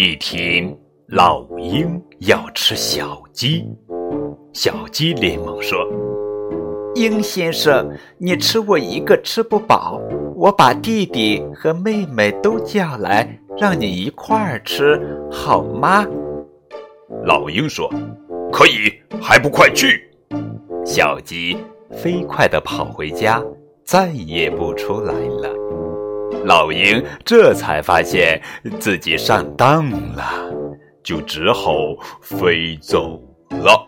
一听老鹰要吃小鸡，小鸡连忙说：“鹰先生，你吃我一个吃不饱，我把弟弟和妹妹都叫来，让你一块儿吃，好吗？”老鹰说：“可以，还不快去！”小鸡飞快地跑回家，再也不出来了。老鹰这才发现自己上当了，就只好飞走了。